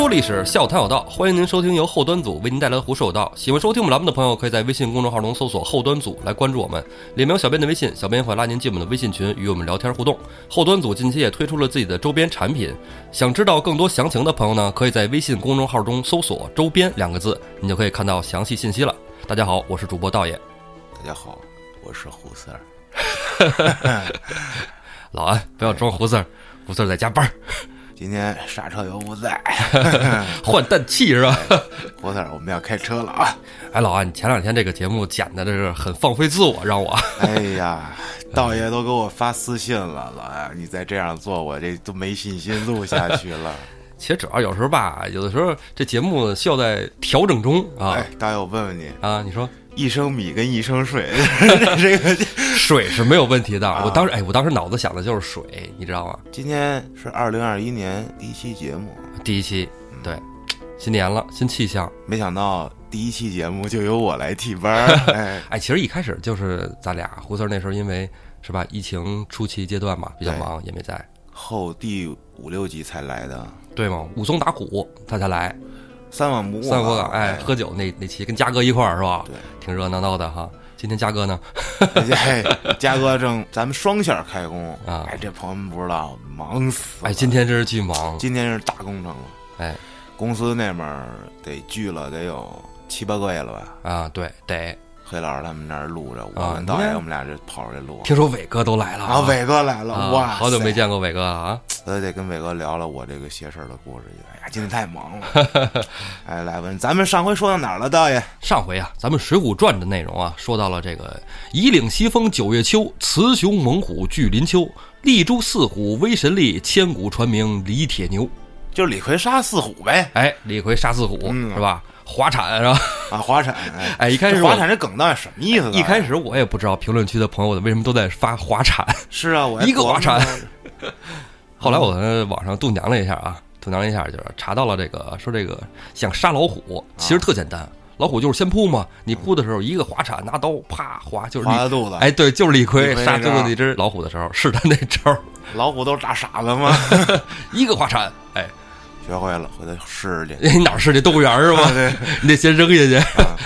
胡说历史，笑谈有道，欢迎您收听由后端组为您带来的《胡说有道》。喜欢收听我们栏目的朋友，可以在微信公众号中搜索“后端组”来关注我们，里面有小编的微信，小编会拉您进我们的微信群，与我们聊天互动。后端组近期也推出了自己的周边产品，想知道更多详情的朋友呢，可以在微信公众号中搜索“周边”两个字，你就可以看到详细信息了。大家好，我是主播道爷。大家好，我是胡四儿。老安，不要装胡四儿，胡四儿在加班儿，今天刹车油不在，换氮气是吧？胡四儿，我们要开车了啊！哎，老安，你前两天这个节目剪的这是很放飞自我，让我。哎呀，道爷都给我发私信了，老安，你再这样做，我这都没信心录下去了。其实主要有时候吧，有的时候这节目需要在调整中啊哎，大爷，我问问你，啊！你说一升米跟一升水，这 个水是没有问题的，啊。我当时哎，我当时脑子想的就是水，你知道吗？今天是二零二一年第一期节目，第一期，对，新年了，新气象。没想到第一期节目就由我来替班儿，哎，哎，其实一开始就是咱俩胡四儿那时候，因为是吧，疫情初期阶段嘛，比较忙，也没在，后第五六集才来的，对吗？武松打虎他才来，三碗不过三碗不过哎，喝酒那那期跟嘉哥一块儿是吧？对，挺热闹闹的哈。今天嘉哥呢？哎，嘉哥正咱们双线开工啊哎，这朋友们不知道，忙死了。哎，今天真是巨忙，今天是大工程了，哎公司那边得聚了得有七八个月了吧？啊，对得。黑老师他们那儿录着，我啊跟导演我们俩就跑出来录。听说伟哥都来了啊，伟哥来了，啊哇，好久没，见过伟哥了啊！我得跟伟哥聊聊我这个邪事儿的故事去。哎呀，今天太忙了。哎，来问咱们上回说到哪儿了，道爷？上回啊，咱们《水浒传》的内容啊，说到了这个“以岭西风九月秋，雌雄猛虎聚林丘。立诛四虎威神力，千古传名李铁牛。就是李逵杀四虎呗。”哎，李逵杀四虎、嗯是吧？滑铲是吧？啊，滑铲。哎，哎，一开始滑铲这梗到底什么意思呢？一开始我也不知道评论区的朋友为什么都在发滑铲，是啊，我一个滑铲 后来我在网上度娘了一下啊，度娘了一下，就是查到了这个说这个想杀老虎，其实特简单，老虎就是先扑嘛，你扑的时候一个滑铲拿刀啪划，就是李划肚子。哎，对，就是李逵杀最后那只老虎的时候是他那招，老虎都是大傻子吗？一个滑铲，哎，学会了，回头试试去。你哪儿是这动物园是吧？对，你得先扔下去。啊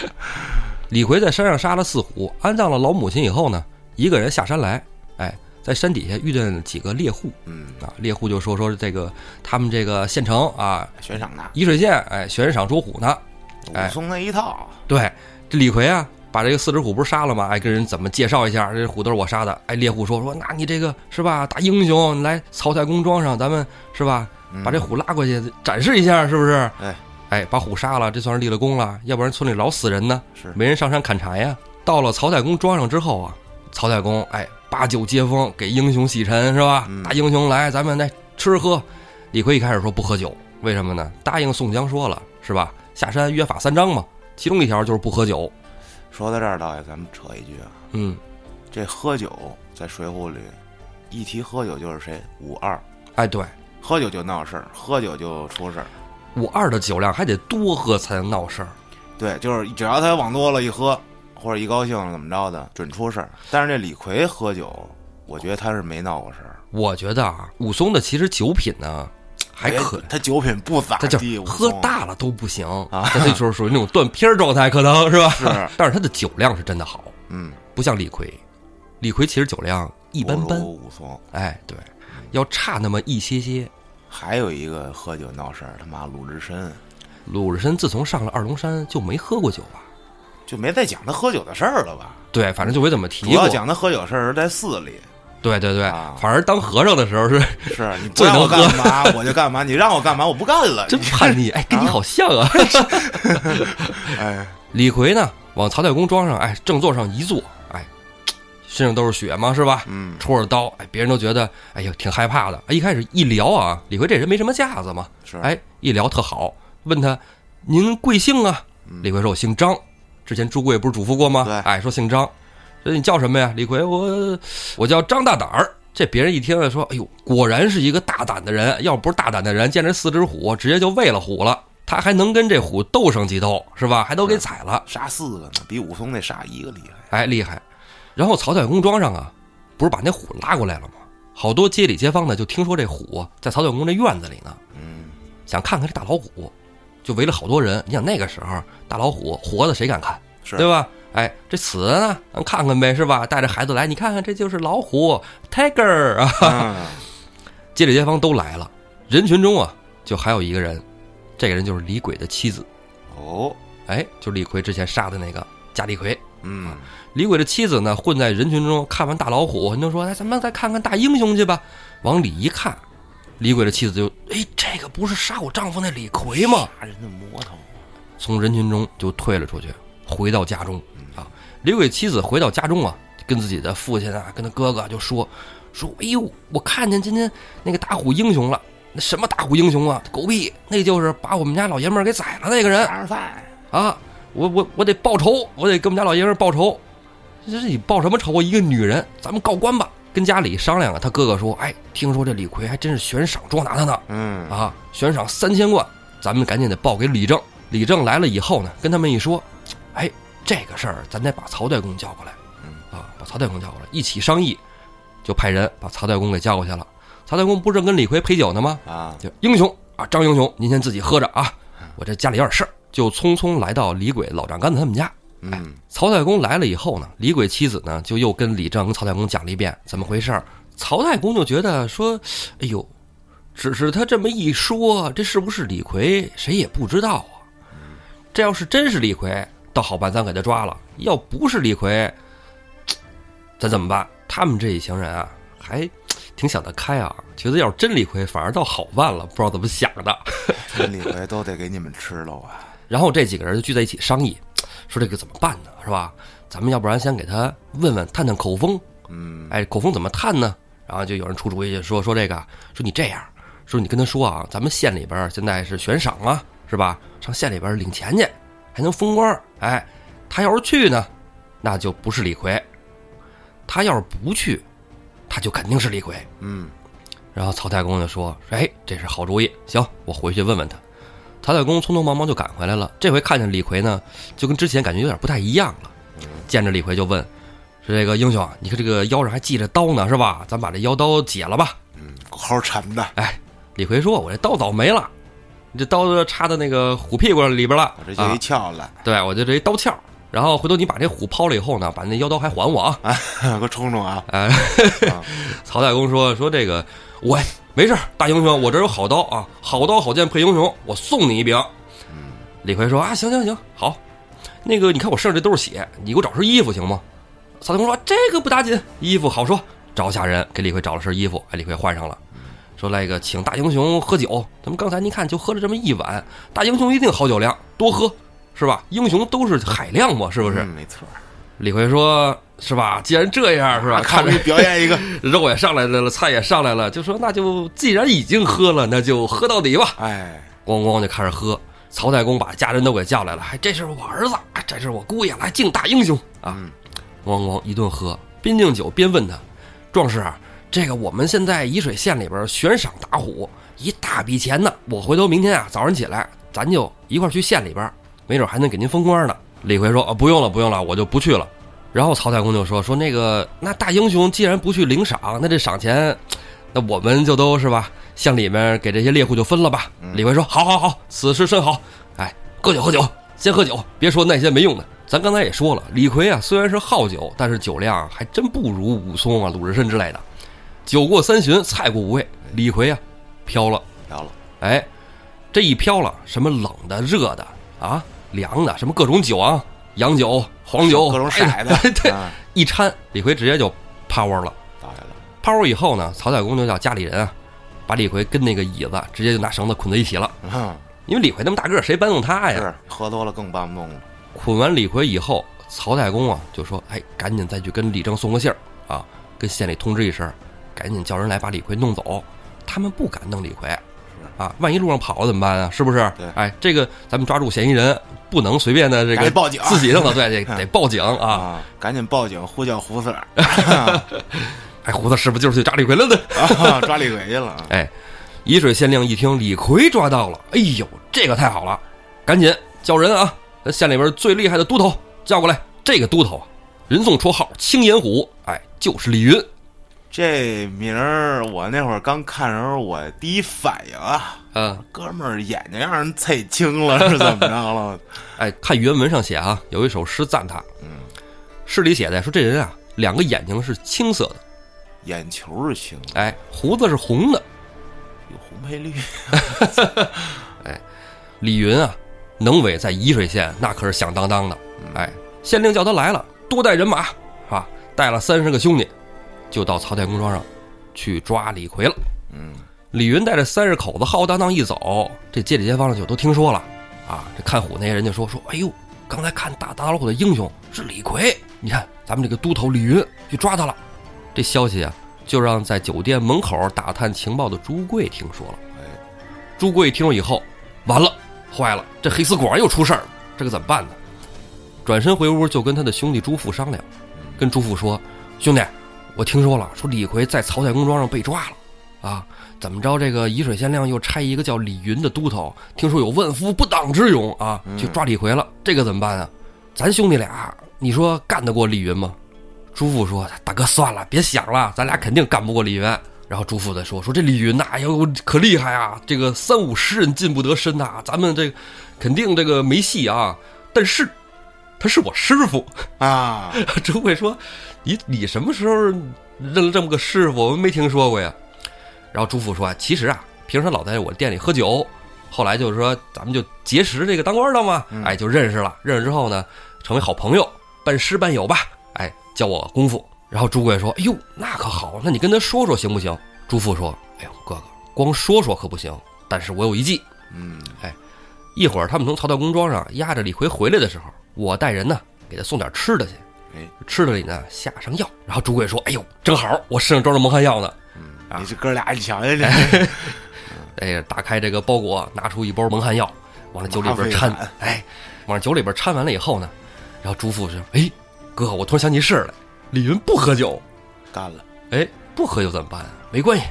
李逵在山上杀了四虎，安葬了老母亲以后呢，一个人下山来，哎，在山底下遇见了几个猎户嗯，啊，猎户就说说这个他们这个县城啊，悬赏的，沂水县哎悬赏捉虎呢，哎武松那一套。对，这李逵啊，把这个四只虎不是杀了吗？哎，跟人怎么介绍一下，这虎都是我杀的。哎，猎户说说，那你这个是吧，大英雄，你来曹太公庄上，咱们是吧，把这虎拉过去展示一下，是不是？哎，哎，把虎杀了，这算是立了功了，要不然村里老死人呢，是没人上山砍柴呀。到了曹太公庄上之后啊，曹太公哎把酒接风，给英雄洗尘是吧？嗯大英雄来，咱们来吃喝。李逵一开始说不喝酒，为什么呢？答应宋江说了是吧？下山约法三章嘛，其中一条就是不喝酒。说到这儿，导演，咱们扯一句啊，嗯，这喝酒在《水浒》里，一提喝酒就是谁？武二，哎，对，喝酒就闹事儿，喝酒就出事儿。武二的酒量还得多喝才能闹事儿。对，就是只要他往多了一喝，或者一高兴怎么着的，准出事儿。但是这李逵喝酒，我觉得他是没闹过事儿，我觉得啊，武松的其实酒品呢还可哎，他酒品不咋他就地，喝大了都不行啊他那时候属于那种断片儿状态，可能是吧？是，但是他的酒量是真的好，嗯，不像李逵。李逵其实酒量一般般武松。哎，对，要差那么一些些。还有一个喝酒闹事儿，他妈鲁智深鲁智深自从上了二龙山就没喝过酒吧？就没再讲他喝酒的事儿了吧？对，反正就没怎么提主要过。讲他喝酒事儿是在寺里，对对对，啊反而当和尚的时候是是你不 最能让我干嘛我就干嘛，你让我干嘛我不干了。真叛逆，哎，跟你好像啊。哎，李逵呢，往曹太公庄上，哎，正座上一坐，哎，身上都是血嘛，是吧？嗯，戳着刀，哎，别人都觉得，哎呦，挺害怕的。哎，一开始一聊啊，李逵这人没什么架子嘛，是，哎，一聊特好，问他您贵姓啊？嗯李逵说我姓张，之前朱贵不是嘱咐过吗？对哎，说姓张，说你叫什么呀？李逵，我我叫张大胆儿。这别人一听说，哎呦，果然是一个大胆的人。要不是大胆的人，见着四只虎，直接就喂了虎了。他还能跟这虎斗上几斗，是吧？还都给宰了，杀四个呢，比武松那杀一个厉害。哎，厉害。然后曹太公庄上啊，不是把那虎拉过来了吗？好多街里街坊呢，就听说这虎在曹太公这院子里呢。嗯，想看看这大老虎，就围了好多人。你想那个时候大老虎活的谁敢看，是对吧？哎，这死的呢，咱看看呗，是吧？带着孩子来，你看看，这就是老虎 tiger 啊！嗯 街里街坊都来了，人群中啊，就还有一个人，这个人就是李鬼的妻子，哦，哎，就李逵之前杀的那个贾李逵。嗯，李鬼的妻子呢，混在人群中，看完大老虎，你就说：“哎，咱们再看看大英雄去吧。”往里一看，李鬼的妻子就：“哎，这个不是杀我丈夫那李逵吗杀人的魔头，？”从人群中就退了出去，回到家中啊。李鬼妻子回到家中啊，跟自己的父亲啊，跟他哥哥就说：“说，哎呦，我看见今天那个打虎英雄了。那什么打虎英雄啊？狗屁！那就是把我们家老爷们儿给宰了那个人。杀人犯，啊，我我我得报仇，我得给我们家老爷们儿报仇。这是你报什么仇啊？一个女人，咱们告官吧。跟家里商量啊，他哥哥说：“哎，听说这李逵还真是悬赏捉拿他呢，嗯，啊，悬赏三千贯，咱们赶紧得报给李正。李正来了以后呢，跟他们一说，哎，这个事儿咱得把曹太公叫过来，啊，把曹太公叫过来一起商议，就派人把曹太公给叫过去了。曹太公不正跟李逵陪酒呢吗？啊，就英雄啊，张英雄，您先自己喝着啊，我这家里有点事儿，就匆匆来到李鬼老丈杆子他们家。嗯，曹太公来了以后呢，李鬼妻子呢就又跟李正跟曹太公讲了一遍怎么回事儿。曹太公就觉得说，哎呦，只是他这么一说，这是不是李逵，谁也不知道啊。这要是真是李逵，倒好办，咱给他抓了；要不是李逵，咱怎么办？他们这一行人啊，还挺想得开啊，觉得要是真李逵，反而倒好办了，不知道怎么想的。这李逵都得给你们吃了啊，然后这几个人就聚在一起商议，说这个怎么办呢？是吧？咱们要不然先给他问问，探探口风。嗯，哎，口风怎么探呢？然后就有人出主意，说说这个，说你这样，说你跟他说啊，咱们县里边现在是悬赏啊，是吧？上县里边领钱去，还能封官儿。哎，他要是去呢，那就不是李逵；他要是不去，他就肯定是李逵。嗯，然后曹太公就说：“哎，这是好主意，行，我回去问问他。”曹太公匆匆忙忙就赶回来了。这回看见李逵呢，就跟之前感觉有点不太一样了。见着李逵就问：“说这个英雄啊，你看这个腰上还系着刀呢，是吧？咱把这腰刀解了吧。嗯，好沉的，”哎，李逵说：“我这刀早没了，你这刀子插到那个虎屁股里边了我。这就啊一翘了，对，我就这一刀鞘。然后回头你把这虎抛了以后呢，把那腰刀还还我啊。”给我冲冲啊，哎啊，曹太公说说这个我没事儿大英雄，我这儿有好刀啊，好刀好剑配英雄，我送你一柄。李逵说啊，行行行，好，那个你看我身上这都是血，你给我找身衣服行吗？曹太公说这个不打紧，衣服好说，找下人给李逵找了身衣服，哎，李逵换上了。说来个请大英雄喝酒，咱们刚才您看就喝了这么一碗，大英雄一定好酒量，多喝是吧？英雄都是海量嘛，是不是？嗯没错，李逵说是吧？既然这样是吧？看着你表演一个，肉也上来了，菜也上来了，就说那就既然已经喝了，那就喝到底吧。哎，咣咣就开始喝。曹太公把家人都给叫来了，还这是我儿子，哎这是我姑爷，来敬大英雄啊！嗯咣咣一顿喝，边敬酒边问他：“壮士啊，这个我们现在沂水县里边悬赏打虎，一大笔钱呢。我回头明天啊早上起来，咱就一块儿去县里边，没准还能给您封官呢。”李逵说：“啊，不用了，不用了，我就不去了。”然后曹太公就说：“说那个，那大英雄既然不去领赏，那这赏钱，那我们就都是吧，向里面给这些猎户就分了吧。李逵说：“好好好，此事甚好。哎，喝酒喝酒，先喝酒，别说那些没用的。咱刚才也说了，李逵啊虽然是好酒，但是酒量还真不如武松啊、鲁智深之类的。酒过三巡，菜过五味，李逵啊飘了。飘了，哎，这一飘了，什么冷的、热的啊、凉的，什么各种酒啊，洋酒、黄酒，各种色白的，对，啊一掺，李逵直接就趴窝了。倒下了，趴窝以后呢，曹太公就叫家里人啊，把李逵跟那个椅子直接就拿绳子捆在一起了。嗯，因为李逵那么大个儿，谁搬动他呀？是喝多了更搬不动了，捆完李逵以后，曹太公啊就说：“哎，赶紧再去跟李正送个信儿啊，跟县里通知一声，赶紧叫人来把李逵弄走。他们不敢弄李逵，啊，万一路上跑了怎么办啊？是不是对？哎，这个咱们抓住嫌疑人，不能随便的这个报警自己弄的，对，得得报警啊！啊，赶紧报警呼叫胡四儿，哎，胡子是不是就是去抓李逵了呢？啊 抓李逵去了，哎，沂水县令一听李逵抓到了，哎呦，这个太好了，赶紧叫人啊，咱县里边最厉害的都头叫过来。这个都头啊，人送绰号青眼虎，哎，就是李云。这名儿我那会儿刚看的时候，我第一反应啊，嗯，哥们儿眼睛让人踩青了，是怎么着了？哎，看原文上写啊，有一首诗赞他，嗯，诗里写的说这人啊，两个眼睛是青色的，眼球是青的，哎，胡子是红的。有红配绿，哎李云啊，能伟在沂水县那可是响当当的。哎，县令叫他来了，多带人马，啊，带了三十个兄弟，就到曹太公庄上去抓李逵了。嗯，李云带着三十口子浩浩荡荡一走，这街里街坊就都听说了，啊，这看虎那些人就说说，哎呦，刚才看大打老虎的英雄是李逵，你看咱们这个都头李云去抓他了。这消息啊，就让在酒店门口打探情报的朱贵听说了。哎，朱贵听说以后，完了，坏了，这黑丝果然又出事儿了，这可怎么办呢？转身回屋就跟他的兄弟朱富商量，跟朱富说：“兄弟，我听说了，说李逵在曹太公庄上被抓了，啊，怎么着？这个沂水县令又差一个叫李云的都头，听说有万夫不挡之勇啊，去抓李逵了，这个怎么办啊？咱兄弟俩，你说干得过李云吗？”朱父说：“大哥，算了，别想了，咱俩肯定干不过李云。”然后朱父再说：“说这李云呐，哎呦，可厉害啊！这个三五十人进不得身呐，咱们这肯定这个没戏啊。但是他是我师傅。啊，” 朱贵说：“你你什么时候认了这么个师傅？我们没听说过呀。”然后朱富说：“其实啊，平时老在我店里喝酒，后来就是说咱们就结识这个当官的嘛，哎，就认识了。认识之后呢，成为好朋友，半师半友吧。哎，教我功夫。”然后朱贵说：“哎呦，那可好，那你跟他说说行不行？”朱富说：“哎呦，哥哥，光说说可不行，但是我有一计。嗯，哎一会儿他们从曹道公庄上押着李逵回来的时候，我带人呢给他送点吃的去。哎，吃的里呢下上药。然后朱贵说：‘哎呦，正好，我身上装着蒙汗药呢。’嗯你这哥俩，你瞧瞧这，哎，打开这个包裹，拿出一包蒙汗药，往那酒里边掺。哎，往酒里边掺完了以后呢，然后朱富说：‘哎，哥，我突然想起事儿来，李云不喝酒。’干了，哎，不喝酒怎么办啊？没关系，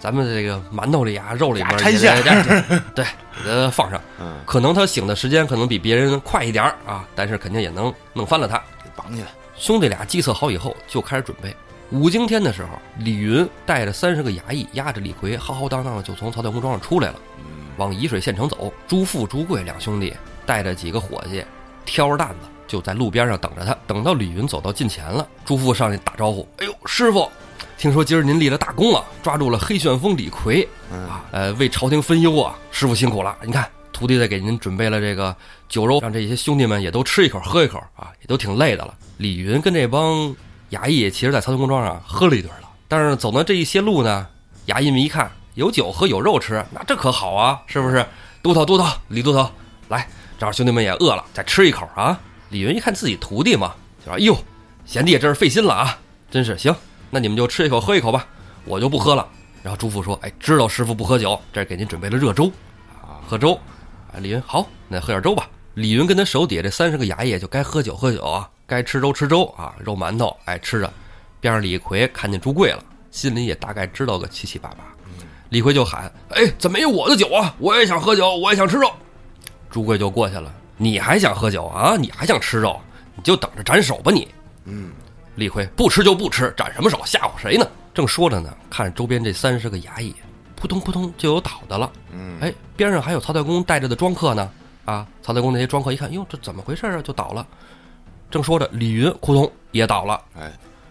咱们这个馒头里啊、肉里边俩掺馅对对，给它放上。嗯，可能他醒的时间可能比别人快一点儿啊，但是肯定也能弄翻了他。给绑起来，兄弟俩计策好以后，就开始准备。五更天的时候，李云带着三十个衙役，押着李逵，浩浩荡荡的就从曹太公庄上出来了，嗯，往沂水县城走。朱富、朱贵两兄弟带着几个伙计，挑着担子就在路边上等着他。等到李云走到近前了，朱富上去打招呼：“哎呦，师傅，听说今儿您立了大功了，抓住了黑旋风李逵嗯啊，呃，为朝廷分忧啊，师傅辛苦了。你看，徒弟在给您准备了这个酒肉，让这些兄弟们也都吃一口喝一口啊，也都挺累的了。李云跟这帮衙役，其实在曹操公庄上喝了一顿了，但是走到这一些路呢，衙役们一看有酒喝有肉吃，那这可好啊，是不是？都头都头，李都头，来，正好兄弟们也饿了，再吃一口啊。李云一看自己徒弟嘛，就说：“哎呦，贤弟真是费心了啊，真是行，那你们就吃一口喝一口吧，我就不喝了。”然后朱富说：“哎，知道师傅不喝酒，这儿给您准备了热粥，啊，喝粥。”啊，李云好，那喝点粥吧。李云跟他手底下这三十个衙役就该喝酒喝酒啊，该吃粥吃粥啊，肉馒头哎吃着。边上李逵看见朱贵了，心里也大概知道个七七八八。李逵就喊：“哎，怎么没有我的酒啊？我也想喝酒，我也想吃肉。”朱贵就过去了：“你还想喝酒啊？你还想吃肉？你就等着斩首吧你！”嗯，李逵不吃就不吃，斩什么手？吓唬谁呢？正说着呢，看周边这三十个衙役，扑通扑通就有倒的了。嗯，哎，边上还有曹太公带着的庄客呢。啊，曹太公那些庄客一看，哟，这怎么回事啊？就倒了。正说着，李云扑通也倒了。哎，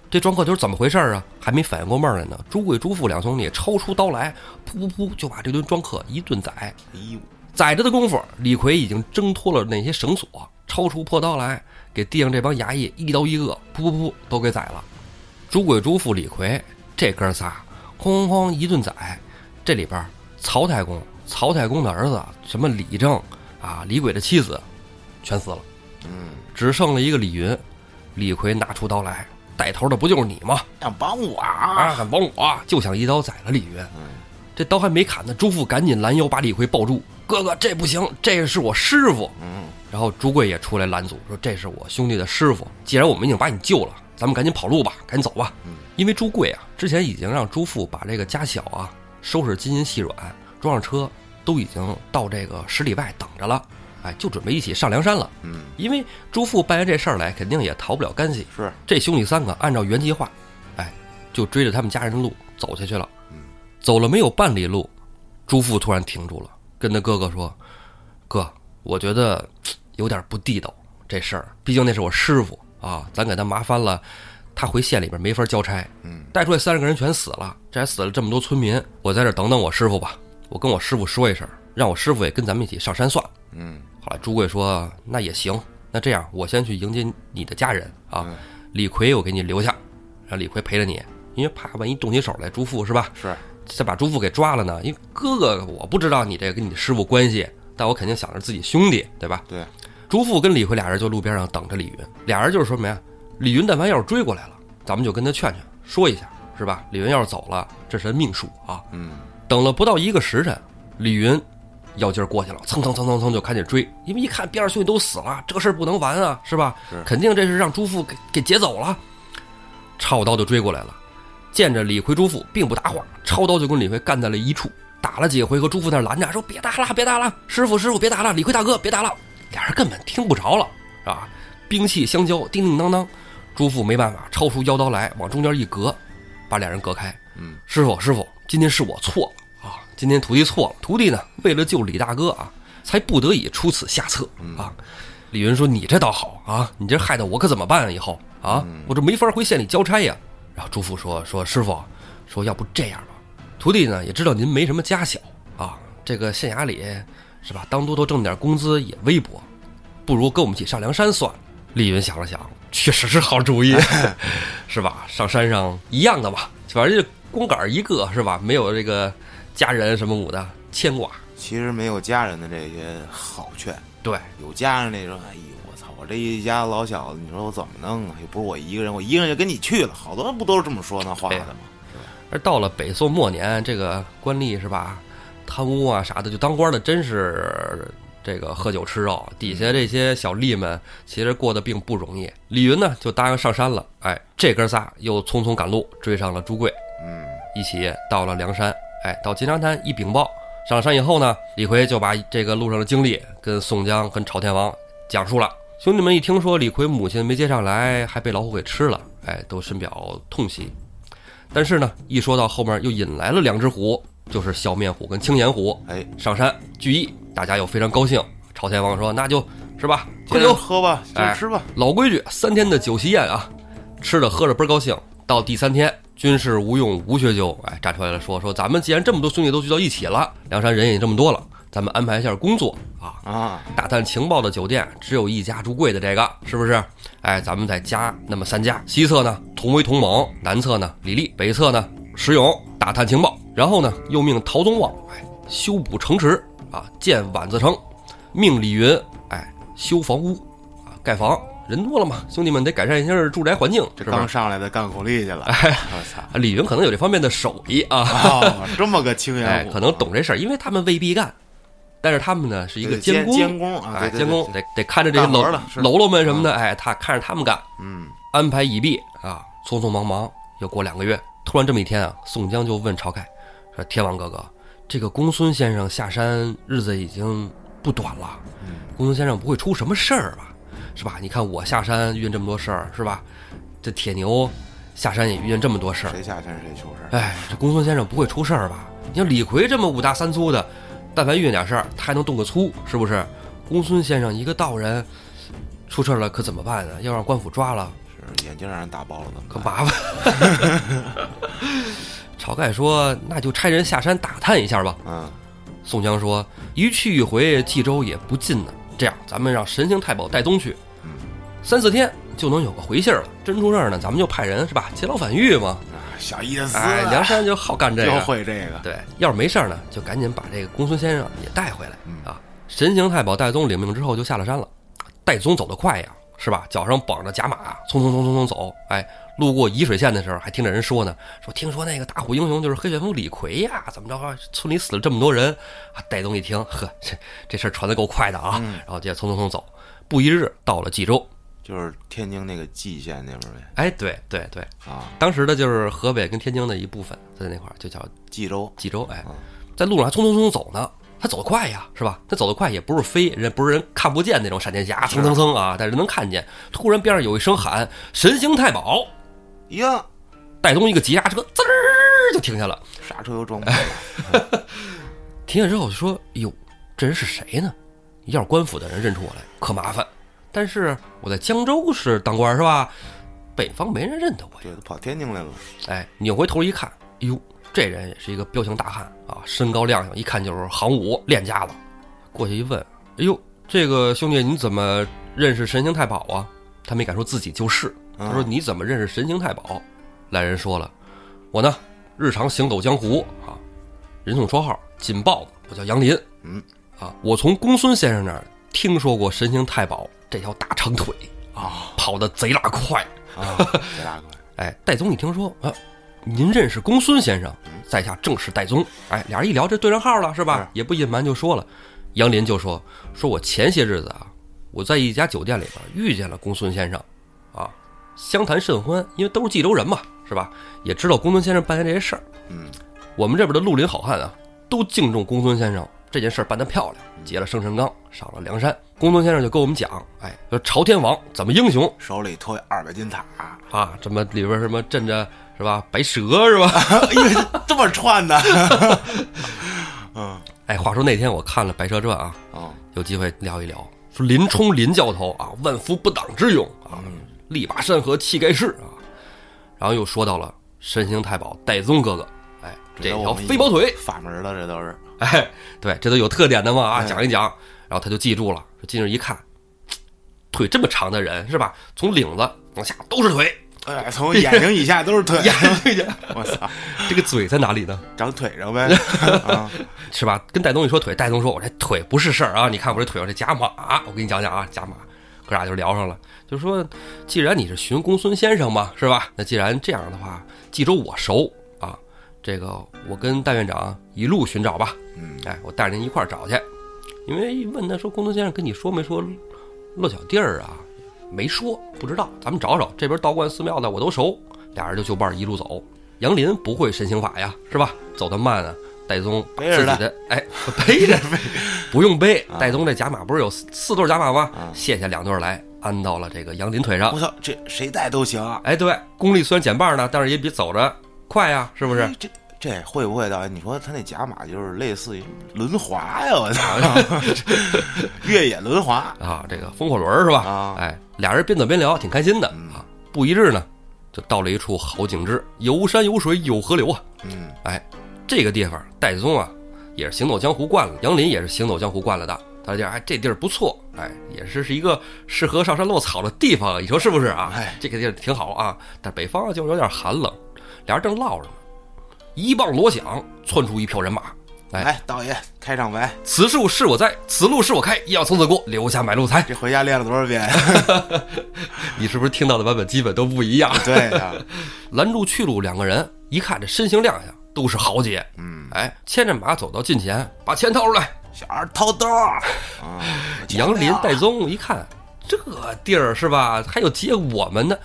这庄客就是怎么回事啊？还没反应过味儿来呢。朱贵、朱富两兄弟抽出刀来，噗噗噗就把这堆庄客一顿宰。哎呦，宰着的功夫，李逵已经挣脱了那些绳索，抽出破刀来，给地上这帮衙役一刀一个，噗噗噗都给宰了。朱贵、朱富、李逵这哥仨，哐哐哐一顿宰。这里边曹太公、曹太公的儿子什么李正啊，李鬼的妻子，全死了，嗯，只剩了一个李云。李逵拿出刀来，带头的不就是你吗？想帮我啊，啊？敢帮我，就想一刀宰了李云。嗯，这刀还没砍呢，朱富赶紧拦腰把李逵抱住，哥哥，这不行，这是我师傅。嗯，然后朱贵也出来拦阻，说这是我兄弟的师傅，既然我们已经把你救了，咱们赶紧跑路吧，赶紧走吧。嗯，因为朱贵啊，之前已经让朱富把这个家小啊收拾金银细软，装上车，都已经到这个十里外等着了，哎，就准备一起上梁山了。嗯，因为朱富办完这事儿来，肯定也逃不了干系。是，这兄弟三个按照原计划，哎，就追着他们家人的路走下去了。走了没有半里路，朱富突然停住了，跟他哥哥说：“哥，我觉得嘖有点不地道这事儿，毕竟那是我师傅啊，咱给他麻烦了，他回县里边没法交差。嗯，带出来三十个人全死了，这还死了这么多村民，我在这儿等等我师傅吧，我跟我师傅说一声，让我师傅也跟咱们一起上山算了。”嗯好了朱贵说：“那也行，那这样我先去迎接你的家人啊，嗯李逵我给你留下，让李逵陪着你，因为怕万一动起手来，朱富是吧？是，再把朱富给抓了呢？因为哥哥我不知道你这跟你师傅关系，但我肯定想着自己兄弟，对吧？对，朱富跟李逵俩人就路边上等着李云，俩人就是说什么呀？李云但凡要是追过来了，咱们就跟他劝劝，说一下，是吧？李云要是走了，这是命数啊。嗯等了不到一个时辰，李云要劲儿过去了，蹭蹭蹭蹭蹭就开始追，因为一看边上兄弟都死了，这个事儿不能完啊，是吧？是肯定这是让朱富给给劫走了，抄刀就追过来了，见着李逵、朱富并不搭话，抄刀就跟李逵干在了一处，打了几回，和朱富那拦着，说别打了，别打了，师傅师傅别打了，李逵大哥别打了，俩人根本听不着了，啊，兵器相交，叮叮当当，朱父没办法，抄出腰刀来，往中间一隔，把俩人隔开。嗯，师傅，师傅，今天是我错了啊！今天徒弟错了，徒弟呢，为了救李大哥啊，才不得已出此下策啊。李云说：“你这倒好啊，你这害得我可怎么办啊？以后啊，我这没法回县里交差呀。”然后朱父说：“说师傅，说要不这样吧，徒弟呢也知道您没什么家小啊，这个县衙里是吧，当多多挣点工资也微薄，不如跟我们一起上梁山算了。”李云想了想，确实是好主意，是吧？上山上一样的嘛，反正就光杆一个是吧？没有这个家人什么五的牵挂。其实没有家人的这些好劝，对，有家人那种，哎呦我操，我这一家老小子，你说我怎么弄啊？又不是我一个人，我一个人就跟你去了，好多人不都是这么说那话的吗？而到了北宋末年，这个官吏是吧，贪污啊啥的，就当官的真是这个喝酒吃肉，底下这些小吏们其实过得并不容易。李云呢就答应上山了，哎，这哥仨又匆匆赶路追上了朱贵，嗯一起到了梁山，哎，到金沙滩一禀报，上山以后呢，李逵就把这个路上的经历跟宋江、跟朝天王讲述了。兄弟们一听说李逵母亲没接上来，还被老虎给吃了，哎，都深表痛惜。但是呢，一说到后面又引来了两只虎，就是笑面虎跟青眼虎，哎，上山聚义，大家又非常高兴。朝天王说：“那就是吧，喝酒，喝吧，接哎吃吧。老规矩，三天的酒席宴啊，吃着喝着倍儿高兴。到第三天，军事无用吴学究，哎，站出来了说说，咱们既然这么多兄弟都聚到一起了，梁山人也这么多了，咱们安排一下工作啊。啊，打探情报的酒店只有一家住贵的这个，是不是？哎，咱们再加那么三家，西侧呢同为同盟，南侧呢李立，北侧呢石勇，打探情报。然后呢，又命陶宗旺哎修补城池啊，建宛子城，命李云哎修房屋啊，盖房。人多了嘛，兄弟们得改善一下住宅环境，这是刚？上来的干苦力去了，我操！啊李云可能有这方面的手艺啊，哦，这么个青哎眼，虎，可能懂这事儿，因为他们未必干，但是他们呢是一个监监工，监工啊，监工得得看着这些喽喽们什么的，哎，他看着他们干，嗯安排已毕啊，匆匆忙忙又过两个月，突然这么一天啊，宋江就问晁盖说：“天王哥哥，这个公孙先生下山日子已经不短了，嗯公孙先生不会出什么事儿吧？是吧？你看我下山遇见这么多事儿，是吧？这铁牛下山也遇见这么多事儿，谁下山谁出事儿。哎，这公孙先生不会出事儿吧？你像李逵这么五大三粗的，但凡遇见点事儿，他还能动个粗，是不是？公孙先生一个道人，出事儿了可怎么办呢？要让官府抓了，是眼镜让人打爆了怎么可？麻烦。晁盖说：“那就差人下山打探一下吧。嗯，”宋江说：“一去一回，冀州也不近呢。这样，咱们让神行太保戴宗去，嗯三四天就能有个回信儿了。真出事儿呢，咱们就派人是吧？劫牢反狱嘛。啊小意思，哎，梁山就好干这就个。会这个。对，要是没事儿呢，就赶紧把这个公孙先生也带回来嗯啊。神行太保戴宗领命之后就下了山了。戴宗走得快呀，是吧？脚上绑着甲马，匆匆匆匆匆走。哎，路过沂水县的时候，还听着人说呢，说听说那个大虎英雄就是黑旋风李逵呀，怎么着啊？村里死了这么多人啊！戴宗一听，呵，这这事儿传的够快的啊。嗯然后接着匆匆匆走，不一日到了冀州。就是天津那个蓟县那边呗。哎，对对对，啊，当时的就是河北跟天津的一部分，在那块儿就叫冀州。冀州，哎嗯，在路上还匆匆匆匆走呢。他走得快呀，是吧？他走得快也不是飞，人不是人看不见那种闪电侠，蹭蹭蹭啊，但是能看见。突然边上有一声喊：“神行太保呀，戴宗一个急刹车，滋儿就停下了。刹车又撞破了，停下之后就说：“哟，这人是谁呢？要是官府的人认出我来，可麻烦。但是我在江州是当官是吧？北方没人认得我呀。对，跑天津来了，哎，扭回头一看，哟，这人也是一个彪形大汉啊，身高亮相，一看就是行武练家子。过去一问，哎呦，这个兄弟你怎么认识神行太保啊？他没敢说自己就是，他说嗯你怎么认识神行太保？来人说了，我呢日常行走江湖啊，人送绰号锦豹子，我叫杨林。嗯，啊，我从公孙先生那儿听说过神行太保这条大长腿啊跑得贼拉快。啊，贼拉快，哎，戴宗一听说啊，您认识公孙先生，在下正是戴宗。哎，俩人一聊，这对上号了是吧？也不隐瞒就说了，杨林就说说我前些日子啊，我在一家酒店里边遇见了公孙先生，啊，相谈甚欢，因为都是冀州人嘛，是吧？也知道公孙先生办的这些事儿。嗯，我们这边的绿林好汉啊，都敬重公孙先生这件事儿办得漂亮，结了生辰纲，上了梁山。公孙先生就跟我们讲，哎，说朝天王怎么英雄手里托二百斤塔，啊，什么里边什么镇着是吧，白蛇是吧？哎呦，这么串的，嗯。哎，话说那天我看了《白蛇传》啊，哦，有机会聊一聊，说林冲林教头啊，万夫不挡之勇啊，力拔山河气盖世啊，然后又说到了神行太保戴宗哥哥，哎，这条飞毛腿，法门了，这都是，哎，对，这都有特点的嘛啊，哎讲一讲，然后他就记住了，说今日一看，腿这么长的人是吧？从领子往下都是腿，哎，从眼睛以下都是腿，眼睛以下，我操，这个嘴在哪里呢？长腿上呗，啊，是吧？跟戴东一说腿，戴东说：“我这腿不是事儿啊！你看我这腿我这假马，我给你讲讲啊，假马。”哥俩就聊上了，就说：“既然你是寻公孙先生嘛，是吧？那既然这样的话，冀州我熟啊，这个我跟戴院长一路寻找吧。嗯，哎，我带着您一块儿找去。因为一问他说公孙先生跟你说没说落脚地儿啊？没说，不知道。咱们找找这边道观寺庙的我都熟。俩人就就伴儿一路走。杨林不会神行法呀，是吧？走得慢啊。戴宗自己的哎背着，不用背。戴宗这甲马不是有四四对甲马吗？啊卸下两对来，安到了这个杨林腿上我。操，这谁带都行，哎，对，功力虽然减半呢，但是也比走着快呀，是不是？这会不会导演？你说他那甲马就是类似于轮滑呀？我操，越野轮滑啊，这个风火轮儿是吧？啊哎，俩人边走边聊，挺开心的嗯啊。不一日呢，就到了一处好景致，有山有水有河流啊。嗯，哎，这个地方戴宗啊，也是行走江湖惯了，杨林也是行走江湖惯了的。他讲哎，这地儿不错，哎，也是是一个适合上山落草的地方，你说是不是啊？哎这个地儿挺好啊，但北方啊就有点寒冷。俩人正唠着呢，一棒锣响，窜出一票人马。哎，来，道爷开场白，此树是我栽，此路是我开，要从此过，留下买路财。这回家练了多少遍？你是不是听到的版本基本都不一样？对呀，拦住去路两个人，一看这身形亮相，都是豪杰。嗯，哎，牵着马走到近前，把钱掏出来。小二掏兜儿啊，杨林、戴宗一看，这地儿是吧？还有接我们呢。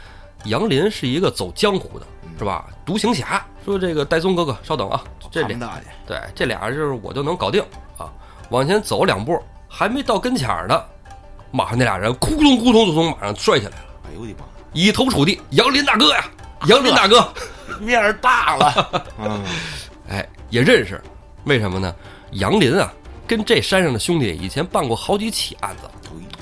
杨林是一个走江湖的，是吧？独行侠。说这个戴宗哥哥，稍等啊，这俩大爷，对这俩人就是我就能搞定啊。往前走两步，还没到跟前儿呢，马上那俩人咕咚咕咚就从马上摔下来了，哎呦我的妈，以头杵地。杨林大哥呀，杨林大哥，面儿大了，嗯，哎，也认识，为什么呢？杨林啊，跟这山上的兄弟以前办过好几起案子，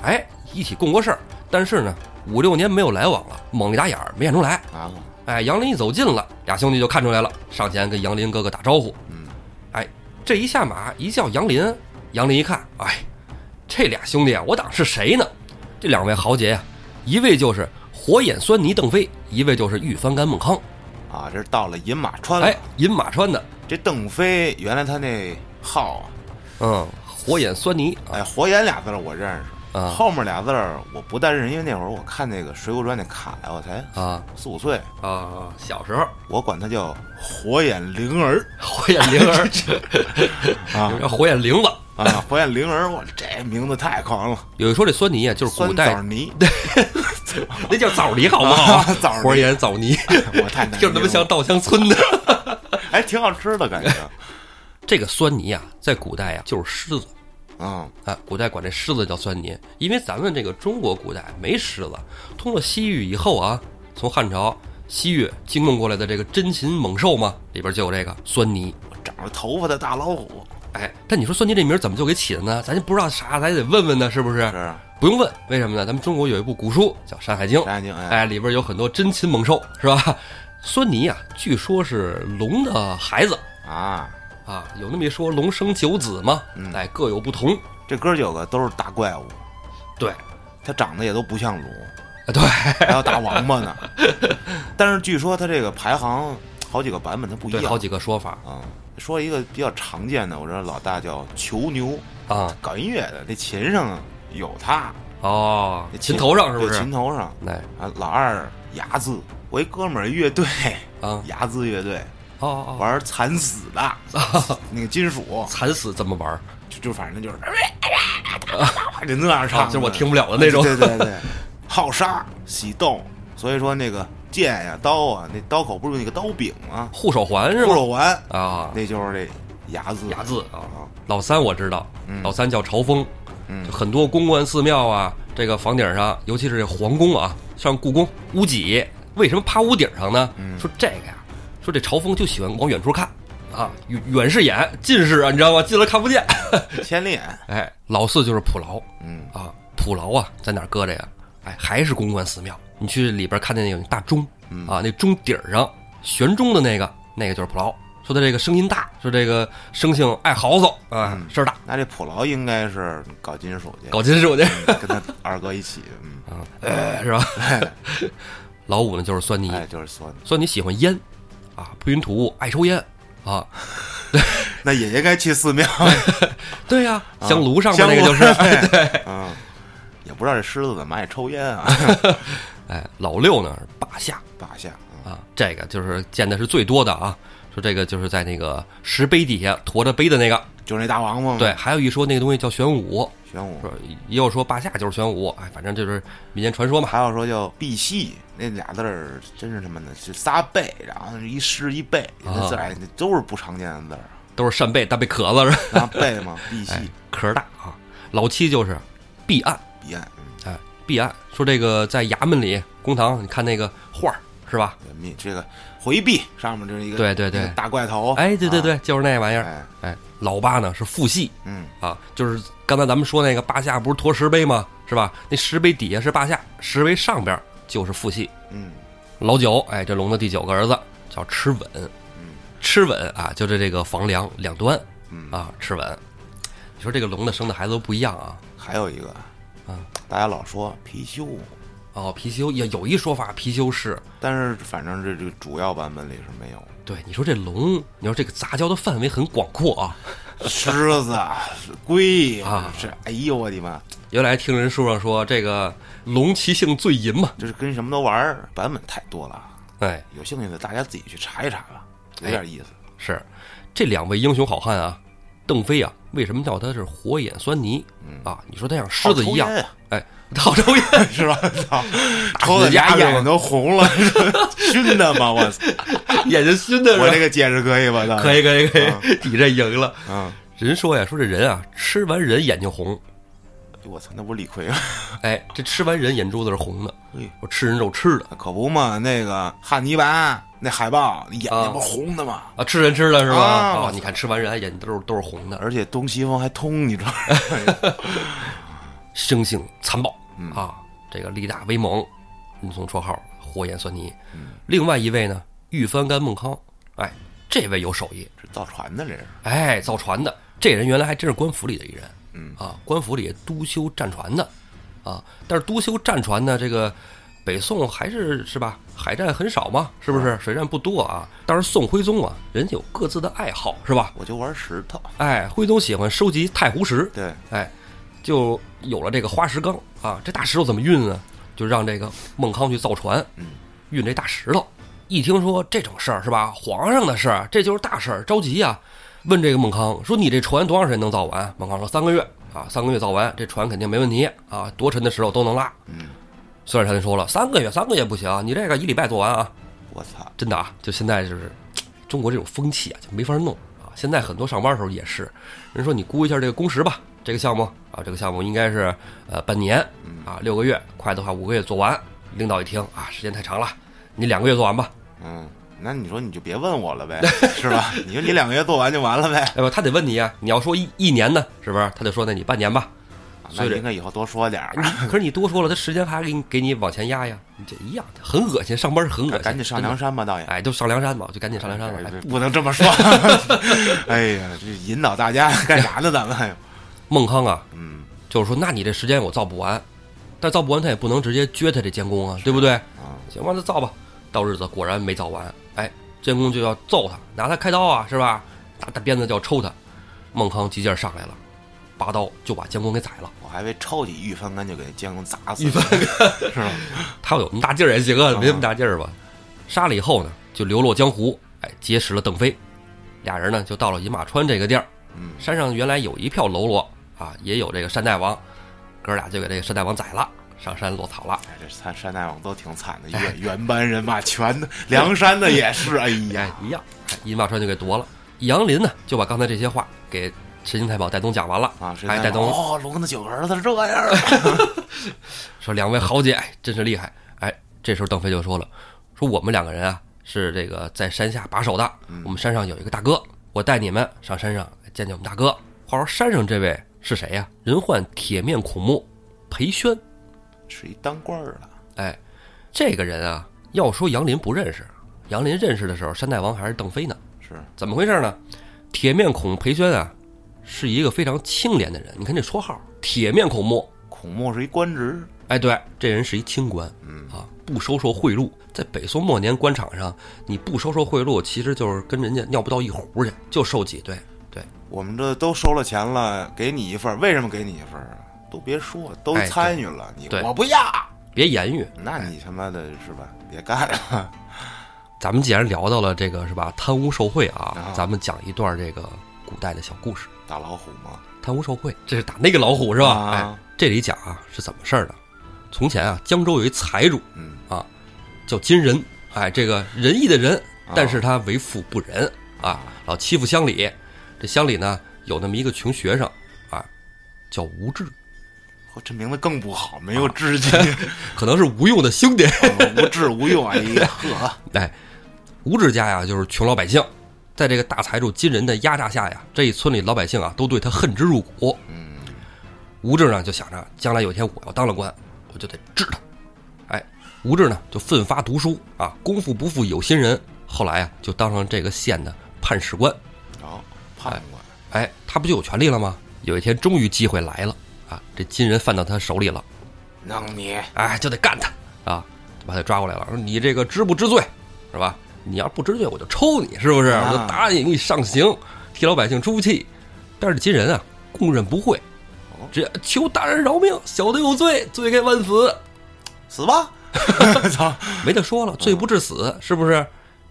哎，一起共过事儿，但是呢，五六年没有来往了，猛一打眼儿没看出来。啊，哎，杨林一走近了，俩兄弟就看出来了，上前跟杨林哥哥打招呼。嗯，哎，这一下马一叫杨林，杨林一看，哎，这俩兄弟啊，我当是谁呢？这两位豪杰呀、一位就是火眼狻猊邓飞，一位就是玉翻干孟康。啊，这是到了饮马川了。哎，饮马川的，这邓飞原来他那号啊，嗯，火眼狻猊啊，哎，火眼俩字我认识，啊。后面俩字儿我不但认识，因为那会儿我看那个《水浒传》那卡呀，我才啊。四五岁，啊，小时候。我管他叫火眼灵儿。火眼灵儿，啊叫 火眼灵子。啊，火眼灵儿，我这名字太狂了，有一说这酸泥啊，就是古代。枣泥，那叫枣泥，好不好？啊？枣泥。火眼枣泥，我太难听着他妈像稻香村的。哎，挺好吃的感觉，这个酸泥啊，在古代啊就是狮子嗯啊，古代管这狮子叫酸泥，因为咱们这个中国古代没狮子，通过西域以后啊，从汉朝西域惊动过来的这个珍禽猛兽嘛，里边就有这个狻猊。长着头发的大老虎，哎，但你说酸泥这名儿怎么就给起的呢？咱就不知道啥，咱也得问问呢，是不是？是不用问，为什么呢？咱们中国有一部古书叫《山海经》，山海经，哎，哎，里边有很多珍禽猛兽，是吧？酸泥啊，据说是龙的孩子啊，啊，有那么一说，龙生九子嘛，嗯哎，各有不同。这哥九个都是大怪物，对，他长得也都不像龙，啊对，还有大王八呢。但是据说他这个排行好几个版本它不一对，样好几个说法啊。说一个比较常见的，我知道老大叫囚牛，啊。搞音乐的，那琴上有他，哦，那琴头上是不对，是琴？头上哎，啊。老二牙子，我一哥们儿乐队，啊，牙子乐队哦玩惨死的。那个金属，惨死怎么玩？就就反正就是 就那样唱就是我听不了的那种。对对对，好杀喜动，所以说那个剑呀、刀啊，那刀口不是有那个刀柄吗？护手环是吗？护手环，啊，那就是这牙字牙字啊。啊，老三我知道，嗯。老三叫朝风，嗯。就很多公观寺庙啊，这个房顶上，尤其是这皇宫啊，像故宫屋脊，为什么趴屋顶上呢？嗯。说这个呀，说这朝风就喜欢往远处看啊，远远视眼，近视啊，你知道吗？近了看不见。千里眼，哎，老四就是普劳嗯啊，普劳啊，在哪儿搁着呀？哎，还是公关寺庙。你去里边看见那个大钟嗯啊，那钟底儿上悬钟的那个，那个就是普劳。说他这个声音大，说这个生性爱嚎嗽啊，嗯声儿大，那这普劳应该是搞金属去，搞金属去跟他二哥一起，嗯，啊，哎，是吧？老五呢就是酸泥，哎，就是说，酸泥喜欢烟啊，不允吐雾，爱抽烟啊。那也应该去寺庙，对呀、啊香炉上面那个就是。对，嗯，也不知道这狮子怎么爱抽烟啊，哎，老六呢是霸下霸下，嗯啊，这个就是见的是最多的啊。说这个就是在那个石碑底下驮着碑的那个，就是那大王八嘛，对，，还有一说那个东西叫玄武，玄武，说也有说霸下就是玄武，哎，反正就是民间传说嘛。还有说叫碧玺，那俩字儿真是他妈的，是仨贝，然后一狮一贝，那字儿哎，那都是不常见的字儿。都是扇贝大贝壳子是后贝嘛，碧玺 哎，壳儿大啊。老七就是避案，碧案，嗯，哎，避案说这个在衙门里公堂，你看那个画儿是吧？密这个回避上面这是一个对对对大怪头，哎，对对啊，对，就是那玩意儿。哎，哎，老八呢是父系嗯，啊，就是刚才咱们说那个八下不是驮石碑吗？是吧？那石碑底下是八下，石碑上边就是父系。嗯，老九，哎，这龙的第九个儿子叫吃稳，吃稳啊，就是这个房梁两端嗯啊，吃稳。你说这个龙的生的孩子都不一样啊。还有一个，啊，大家老说貔貅，哦，貔貅也有一说法，貔貅是但是反正这这个主要版本里是没有。对。你说这龙，你说这个杂交的范围很广阔啊。狮子、龟啊是，哎呦我的妈，原来听人书上说，这个龙其性最淫嘛，就是跟什么都玩儿，版本太多了。哎，有兴趣的大家自己去查一查吧，有点意思。是这两位英雄好汉啊，邓飞啊，为什么叫他是火眼狻猊啊？你说他像狮子一样哎，好抽烟，是吧？操，抽的俩眼睛都红了，熏的吗？我操！眼睛熏的我这？个解释可以吧？大可以，可以，可啊以，你这赢了。嗯，人说呀，说这人啊，吃完人眼睛红，我操，那不是李逵吗？哎，这吃完人眼珠子是红的哎，我吃人肉吃的可不嘛，那个汉尼拔那海豹，眼啊睛不红的吗？啊，吃人吃的是吧？啊啊，你看吃完人眼睛都是都是红的，而且东西方还通，你知道吗？生性残暴嗯。啊，这个力大威猛，武松绰号火焰狻猊。嗯。另外一位呢，玉翻干孟康，哎，这位有手艺，这造船的这是，哎，造船的，这人原来还真是官府里的一人，嗯。啊，官府里督修战船的，啊，但是督修战船呢，这个北宋还是是吧，海战很少嘛，是不是？水战不多啊。但是宋徽宗啊，人家有各自的爱好，是吧？我就玩石头。哎，徽宗喜欢收集太湖石，对，哎，就有了这个花石纲啊。这大石头怎么运啊？就让这个孟康去造船，嗯，运这大石头。一听说这种事儿是吧，皇上的事儿，这就是大事儿，着急呀、问这个孟康说：“你这船多长时间能造完？”孟康说：“三个月啊，三个月造完，这船肯定没问题啊，多沉的石头都能拉。”嗯，孙二山说了：“三个月，三个月不行，你这个一礼拜做完啊。”我操，真的啊，就现在就是中国这种风气啊，就没法弄啊。现在很多上班的时候也是，人说你估一下这个工时吧，这个项目啊，这个项目应该是呃半年啊，六个月，快的话五个月做完。领导一听啊，时间太长了，你两个月做完吧。嗯，那你说你就别问我了呗，是吧？你说你两个月做完就完了呗。哎不，他得问你呀。你要说一一年呢，是不是？他得说那你半年吧。所以应该以后多说点儿。可是你多说了，他时间还给你给你往前压呀，你这一样，很恶心。上班是很恶心，赶紧上梁山吧，导演。哎，都上梁山吧，就赶紧上梁山吧。不能这么说。哎呀，这引导大家干啥呢？咱们孟康啊，嗯，就是说，那你这时间我造不完，但造不完他也不能直接撅他这监工啊，对不对？啊，行吧，那造吧。到日子果然没造完，哎，监工就要揍他，拿他开刀啊，是吧？拿大鞭子就要抽他。孟康急劲上来了，拔刀就把监工给宰了。我还以为抄起玉翻杆就给监工砸死，玉翻杆是吧？他有那么大劲儿也行啊，没那么大劲儿吧？杀了以后呢，就流落江湖，哎，结识了邓飞，俩人呢就到了饮马川这个地儿。嗯，山上原来有一票喽啰啊，也有这个山大王，哥俩就给这个山大王宰了，上山落草了。哎，这山山大王都挺惨的，原原班人马全的，梁山的也是，哎呀，一样，饮马川就给夺了。杨林呢，就把刚才这些话给神行太保戴宗讲完了啊，哎，戴宗哦，龙的九个儿子这样，说两位豪杰，哎，真是厉害。哎，这时候邓飞就说了，说我们两个人啊是这个在山下把守的，我们山上有一个大哥，我带你们上山上见见我们大哥。话说山上这位是谁呀？人唤铁面孔目，裴宣，是一当官儿的。哎，这个人啊，要说杨林不认识，杨林认识的时候，山大王还是邓飞呢。是怎么回事呢？铁面孔裴宣啊，是一个非常清廉的人。你看这绰号“铁面孔目孔目”，是一官职。哎，对，这人是一清官，嗯啊，不收受贿赂。在北宋末年官场上，你不收受贿赂，其实就是跟人家尿不到一壶去，就受挤。对对，我们这都收了钱了，给你一份，为什么给你一份啊？都别说，都哎参与了，你对我不要，别言语。那你他妈的是吧？别干了。咱们既然聊到了这个是吧，贪污受贿啊，啊咱们讲一段这个古代的小故事。打老虎吗？贪污受贿，这是打那个老虎是吧？啊哎，这里讲啊是怎么事儿呢？从前啊，江州有一财主嗯啊，叫金仁，哎，这个仁义的仁，啊但是他为富不仁啊，老欺负乡里。这乡里呢有那么一个穷学生啊，叫吴志，我这名字更不好，没有志气，可能是吴用的兄弟。无志无用。哎呀，呵，哎，吴志家呀就是穷老百姓，在这个大财主金人的压榨下呀，这一村里老百姓啊都对他恨之入骨。嗯，吴志呢就想着，将来有一天我要当了官，我就得治他。哎，吴志呢就奋发读书啊，功夫不负有心人，后来啊就当上这个县的判事官。好，判官，哎，他不就有权利了吗？有一天终于机会来了啊，这金人犯到他手里了，弄你，哎，就得干他啊，就把他抓过来了，说你这个知不知罪，是吧？你要不知罪，我就抽你，是不是？啊我就打你，给你上刑，替老百姓出气。但是这金人啊，供认不讳哦，只求大人饶命，小的有罪，罪该万死，死吧！操，没得说了，罪不至死，是不是？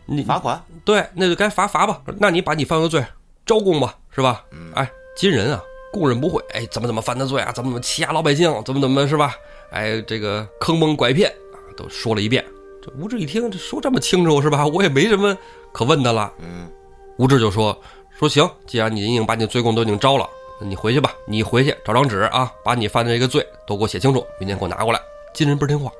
你罚款。对，那就该罚罚吧。那你把你犯的罪招供吧，是吧？嗯哎，金人啊，供认不讳，哎，怎么怎么犯的罪啊？怎么怎么欺压老百姓？怎么怎么是吧？哎，这个坑蒙拐骗啊，都说了一遍。这吴志一听，这说这么清楚是吧？我也没什么可问的了。嗯，吴志就说说行，既然你已经把你罪供都已经招了，那你回去吧，你回去找张纸啊，把你犯的这个罪都给我写清楚，明天给我拿过来。金人不听话，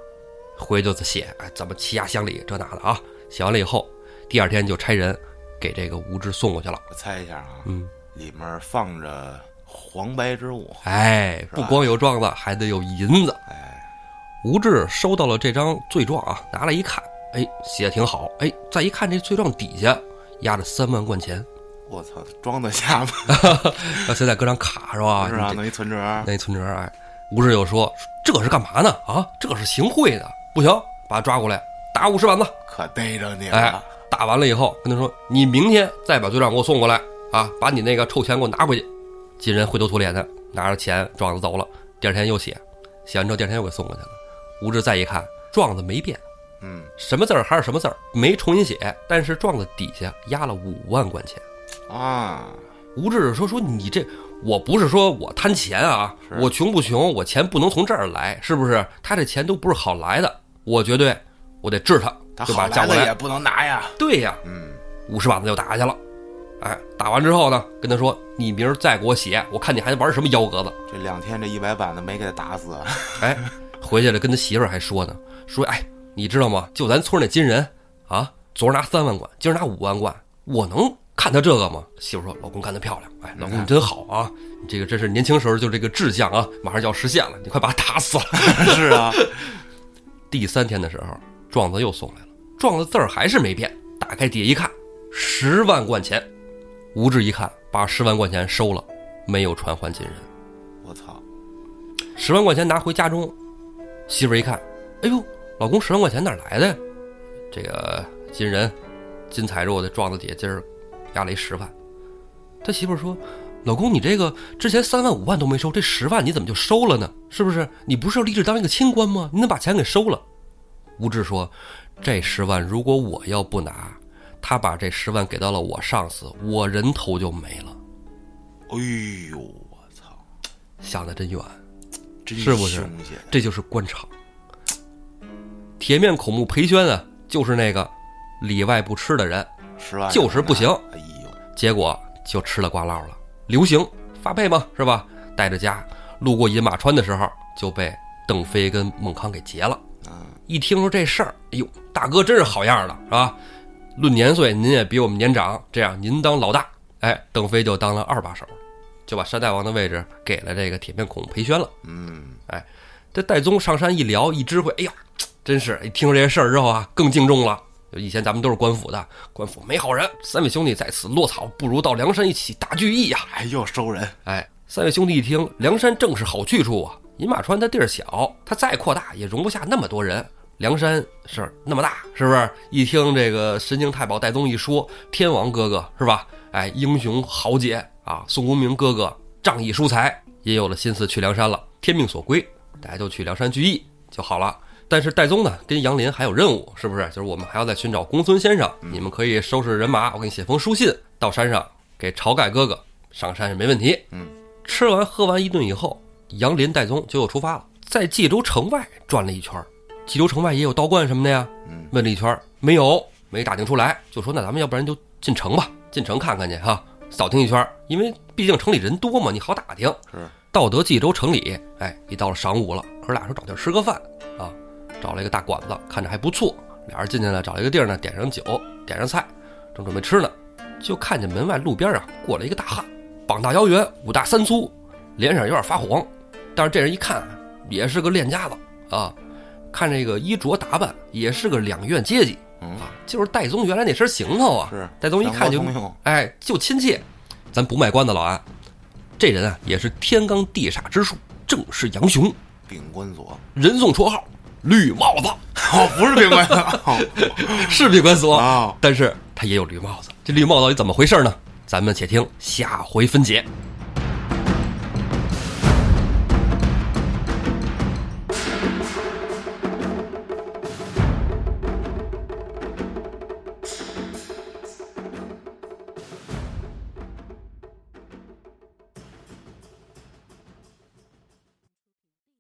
回去就写，哎，怎么欺压乡里这那的啊？写完了以后，第二天就差人给这个吴志送过去了。我猜一下啊，嗯，里面放着黄白之物，哎，不光有状子，还得有银子。哎，吴志收到了这张罪状啊，拿来一看，哎，写的挺好，哎，再一看这罪状底下压着三万贯钱，我操，装得下吗？那现在搁张卡是吧？是啊，弄一存折，弄一存折，哎，吴志又说这是干嘛呢？啊，这是行贿的，不行，把他抓过来打五十板子。可逮着你哎了。，打完了以后跟他说，你明天再把罪状给我送过来啊，把你那个臭钱给我拿回去。金人灰头土脸的拿着钱状子走了，第二天又写，写完之后第二天又给送过去了。吴志再一看，状子没变，嗯，什么字儿还是什么字儿，没重新写，但是状子底下压了五万贯钱。啊，吴志说：“说你这，我不是说我贪钱啊，我穷不穷，我钱不能从这儿来，是不是？他这钱都不是好来的，我绝对我得治他，他好把他叫过来。也不能拿呀。对呀，嗯，五十板子就打下去了。哎，打完之后呢，跟他说：你明儿再给我写，我看你还玩什么幺蛾子。这两天这一百板子没给他打死，哎，回去了跟他媳妇儿还说呢，说哎，你知道吗？就咱村那金人啊，昨儿拿三万贯，今儿拿五万贯，我能看他这个吗？”媳妇说：“老公干得漂亮，哎，老公你真好啊，你这个真是年轻时候就这个志向啊，马上就要实现了，你快把他打死了。”是啊，第三天的时候，状子又送来了，状子字儿还是没变。打开底下一看，十万贯钱。吴志一看，把十万贯钱收了，没有传还金人。我操！十万块钱拿回家中，媳妇儿一看，哎呦，老公十万块钱哪来的呀？这个金人金财肉的撞子底下今儿压了一十万。他媳妇儿说：“老公，你这个之前三万五万都没收，这十万你怎么就收了呢？是不是？你不是要立志当一个清官吗？你怎么把钱给收了？”吴志说：“这十万如果我要不拿。”他把这十万给到了我上司，我人头就没了。哎呦，我操！想的真远，真是不是这就是官场。铁面孔目裴宣啊，就是那个里外不吃的人，十万就是不行哎呦，结果就吃了瓜落了。流行发配嘛，是吧？带着家路过饮马川的时候，就被邓飞跟孟康给劫了。嗯，一听说这事儿，哎呦，大哥真是好样的，是吧？论年岁，您也比我们年长，这样您当老大，哎，邓飞就当了二把手，就把山大王的位置给了这个铁面孔裴宣了。嗯，哎这戴宗上山一聊一知会，哎呀，真是一听说这些事儿之后啊，更敬重了。就以前咱们都是官府的，官府没好人，三位兄弟在此落草，不如到梁山一起大聚义呀、哎，又收人，哎，三位兄弟一听，梁山正是好去处啊！饮马川它地儿小，它再扩大也容不下那么多人。梁山是那么大，是不是？一听这个神经太保戴宗一说，天王哥哥是吧？哎，英雄豪杰啊，宋公明哥哥仗义疏财，也有了心思去梁山了。天命所归，大家就去梁山聚义就好了。但是戴宗呢，跟杨林还有任务，是不是？就是我们还要再寻找公孙先生，你们可以收拾人马，我给你写封书信到山上给晁盖哥哥上山是没问题。嗯，吃完喝完一顿以后，杨林、戴宗就又出发了，在冀州城外转了一圈儿。冀州城外也有道观什么的呀，嗯，问了一圈儿没有，没打听出来，就说那咱们要不然就进城吧，进城看看去哈，扫听一圈儿，因为毕竟城里人多嘛，你好打听。是，到得冀州城里，哎，一到了晌午了，哥俩说找地儿吃个饭啊，找了一个大馆子，看着还不错。俩人进去了，找了一个地儿呢，点上酒，点上菜，正准备吃呢，就看见门外路边啊过来一个大汉，膀大腰圆，五大三粗，脸上有点发黄，但是这人一看也是个练家子啊，看这个衣着打扮也是个两院阶级嗯，啊，就是戴宗原来那身行头啊。是，戴宗一看就哎，就亲切。咱不卖关子，老安，这人啊也是天罡地煞之术，正是杨雄，禀官所，人送绰号绿帽子，哦，不是禀官所，是秉关所啊，但是他也有绿帽子。这绿帽到底怎么回事呢？咱们且听下回分解。